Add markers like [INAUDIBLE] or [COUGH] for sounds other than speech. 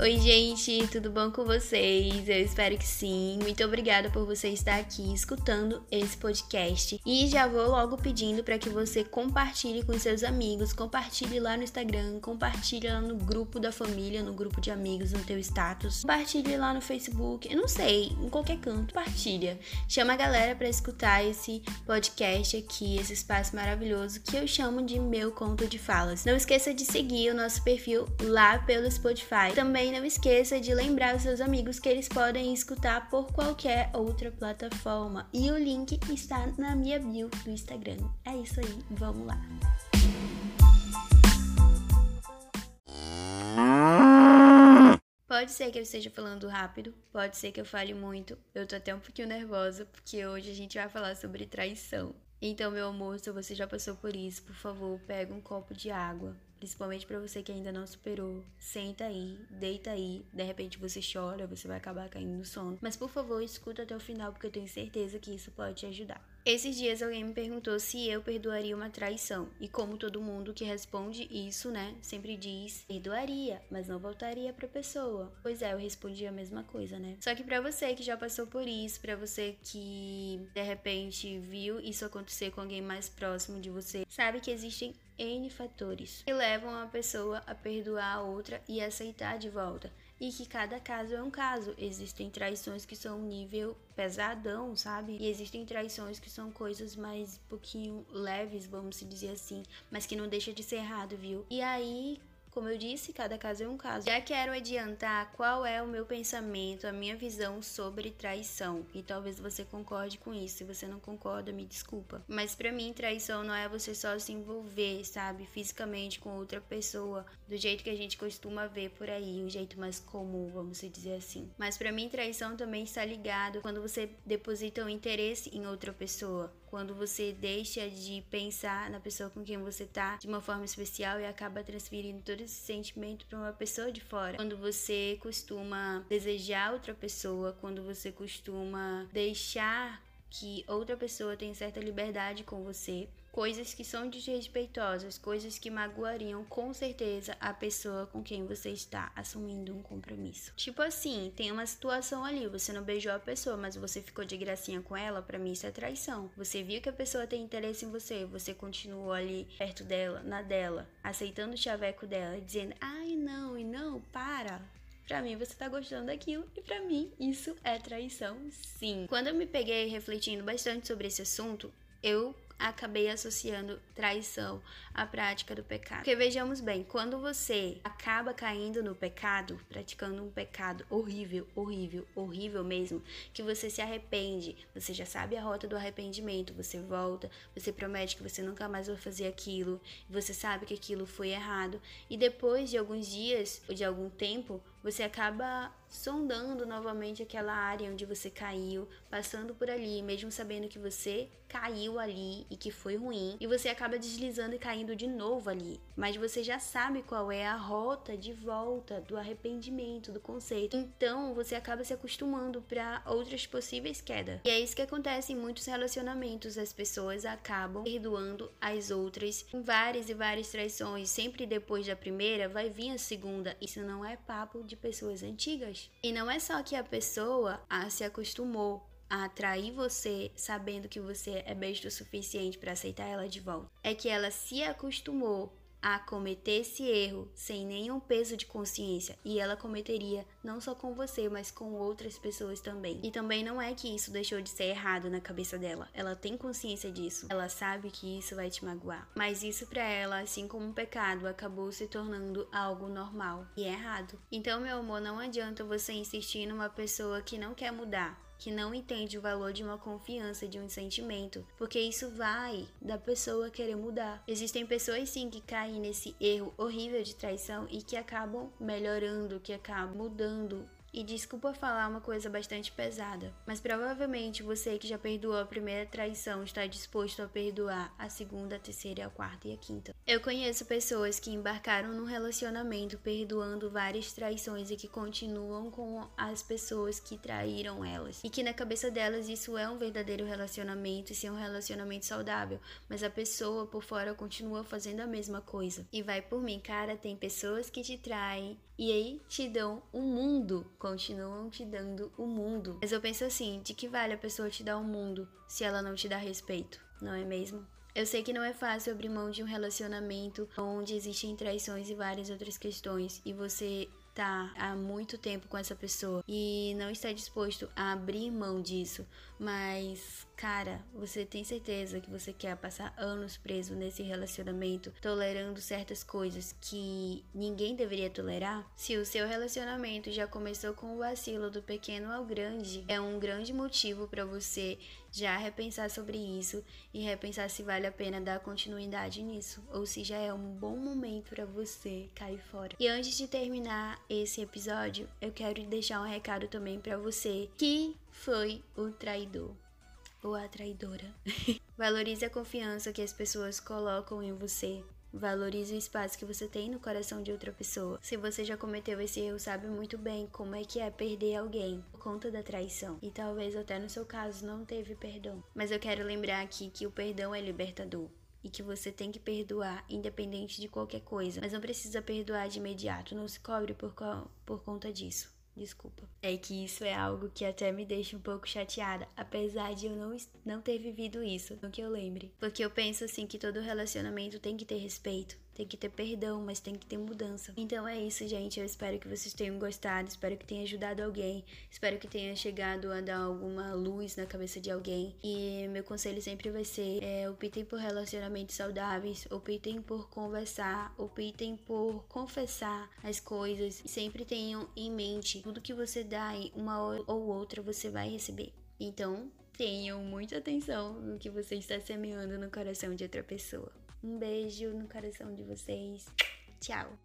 Oi, gente, tudo bom com vocês? Eu espero que sim. Muito obrigada por você estar aqui escutando esse podcast. E já vou logo pedindo para que você compartilhe com seus amigos, compartilhe lá no Instagram, compartilhe lá no grupo da família, no grupo de amigos, no teu status, compartilhe lá no Facebook, eu não sei, em qualquer canto, compartilha. Chama a galera para escutar esse podcast aqui, esse espaço maravilhoso que eu chamo de meu conto de falas. Não esqueça de seguir o nosso perfil lá pelo Spotify. Também também não esqueça de lembrar os seus amigos que eles podem escutar por qualquer outra plataforma. E o link está na minha bio do Instagram. É isso aí, vamos lá. Pode ser que eu esteja falando rápido, pode ser que eu fale muito. Eu tô até um pouquinho nervosa porque hoje a gente vai falar sobre traição. Então, meu amor, se você já passou por isso, por favor, pega um copo de água, principalmente para você que ainda não superou. Senta aí, deita aí, de repente você chora, você vai acabar caindo no sono. Mas por favor, escuta até o final porque eu tenho certeza que isso pode te ajudar. Esses dias alguém me perguntou se eu perdoaria uma traição. E como todo mundo que responde isso, né, sempre diz, perdoaria, mas não voltaria pra pessoa. Pois é, eu respondi a mesma coisa, né? Só que para você que já passou por isso, para você que de repente viu isso acontecer com alguém mais próximo de você, sabe que existem N fatores que levam a pessoa a perdoar a outra e aceitar de volta. E que cada caso é um caso. Existem traições que são nível pesadão, sabe? E existem traições que são coisas mais um pouquinho leves, vamos dizer assim, mas que não deixa de ser errado, viu? E aí, como eu disse, cada caso é um caso. Já quero adiantar qual é o meu pensamento, a minha visão sobre traição. E talvez você concorde com isso. Se você não concorda, me desculpa. Mas para mim, traição não é você só se envolver, sabe, fisicamente com outra pessoa, do jeito que a gente costuma ver por aí, o jeito mais comum, vamos dizer assim. Mas para mim, traição também está ligado quando você deposita um interesse em outra pessoa quando você deixa de pensar na pessoa com quem você tá de uma forma especial e acaba transferindo todo esse sentimento para uma pessoa de fora. Quando você costuma desejar outra pessoa, quando você costuma deixar que outra pessoa tem certa liberdade com você, coisas que são desrespeitosas, coisas que magoariam com certeza a pessoa com quem você está assumindo um compromisso. Tipo assim, tem uma situação ali, você não beijou a pessoa, mas você ficou de gracinha com ela, para mim isso é traição. Você viu que a pessoa tem interesse em você, você continuou ali perto dela, na dela, aceitando o chaveco dela, dizendo: "Ai, não, e não, para, Pra mim, você tá gostando daquilo e para mim isso é traição, sim. Quando eu me peguei refletindo bastante sobre esse assunto, eu acabei associando traição à prática do pecado. Porque vejamos bem, quando você acaba caindo no pecado, praticando um pecado horrível, horrível, horrível mesmo, que você se arrepende, você já sabe a rota do arrependimento, você volta, você promete que você nunca mais vai fazer aquilo, você sabe que aquilo foi errado, e depois de alguns dias ou de algum tempo, você acaba sondando novamente aquela área onde você caiu, passando por ali, mesmo sabendo que você caiu ali e que foi ruim, e você acaba deslizando e caindo de novo ali. Mas você já sabe qual é a rota de volta do arrependimento, do conceito. Então você acaba se acostumando para outras possíveis quedas. E é isso que acontece em muitos relacionamentos. As pessoas acabam perdoando as outras com várias e várias traições. Sempre depois da primeira vai vir a segunda. Isso não é papo de pessoas antigas. E não é só que a pessoa ah, se acostumou a atrair você sabendo que você é besta o suficiente para aceitar ela de volta. É que ela se acostumou a cometer esse erro sem nenhum peso de consciência e ela cometeria não só com você, mas com outras pessoas também. E também não é que isso deixou de ser errado na cabeça dela. Ela tem consciência disso. Ela sabe que isso vai te magoar. Mas isso para ela, assim como um pecado, acabou se tornando algo normal e errado. Então, meu amor, não adianta você insistir numa pessoa que não quer mudar que não entende o valor de uma confiança, de um sentimento, porque isso vai da pessoa querer mudar. Existem pessoas sim que caem nesse erro horrível de traição e que acabam melhorando, que acabam mudando E desculpa falar uma coisa bastante pesada, mas provavelmente você que já perdoou a primeira traição está disposto a perdoar a segunda, a terceira, a quarta e a quinta. Eu conheço pessoas que embarcaram num relacionamento perdoando várias traições e que continuam com as pessoas que traíram elas. E que na cabeça delas isso é um verdadeiro relacionamento e se é um relacionamento saudável, mas a pessoa por fora continua fazendo a mesma coisa. E vai por mim, cara, tem pessoas que te traem e aí te dão o mundo, continuam te dando o mundo. Mas eu penso assim, de que vale a pessoa te dar o mundo se ela não te dá respeito, não é mesmo? Eu sei que não é fácil abrir mão de um relacionamento onde existem traições e várias outras questões e você tá há muito tempo com essa pessoa e não está disposto a abrir mão disso, mas cara, você tem certeza que você quer passar anos preso nesse relacionamento, tolerando certas coisas que ninguém deveria tolerar? Se o seu relacionamento já começou com o vacilo do pequeno ao grande, é um grande motivo para você já repensar sobre isso e repensar se vale a pena dar continuidade nisso ou se já é um bom momento para você cair fora. E antes de terminar esse episódio, eu quero deixar um recado também para você que foi o traidor ou a traidora. [LAUGHS] Valorize a confiança que as pessoas colocam em você. Valorize o espaço que você tem no coração de outra pessoa. Se você já cometeu esse erro, sabe muito bem como é que é perder alguém por conta da traição. E talvez até no seu caso não teve perdão. Mas eu quero lembrar aqui que o perdão é libertador e que você tem que perdoar independente de qualquer coisa, mas não precisa perdoar de imediato, não se cobre por, por conta disso. Desculpa. É que isso é algo que até me deixa um pouco chateada, apesar de eu não, não ter vivido isso, no que eu lembre. Porque eu penso assim que todo relacionamento tem que ter respeito tem que ter perdão, mas tem que ter mudança. Então é isso, gente. Eu espero que vocês tenham gostado, espero que tenha ajudado alguém, espero que tenha chegado a dar alguma luz na cabeça de alguém. E meu conselho sempre vai ser: é, optem por relacionamentos saudáveis, optem por conversar, optem por confessar as coisas. E sempre tenham em mente tudo que você dá, uma ou outra você vai receber. Então, tenham muita atenção no que você está semeando no coração de outra pessoa. Um beijo no coração de vocês. Tchau!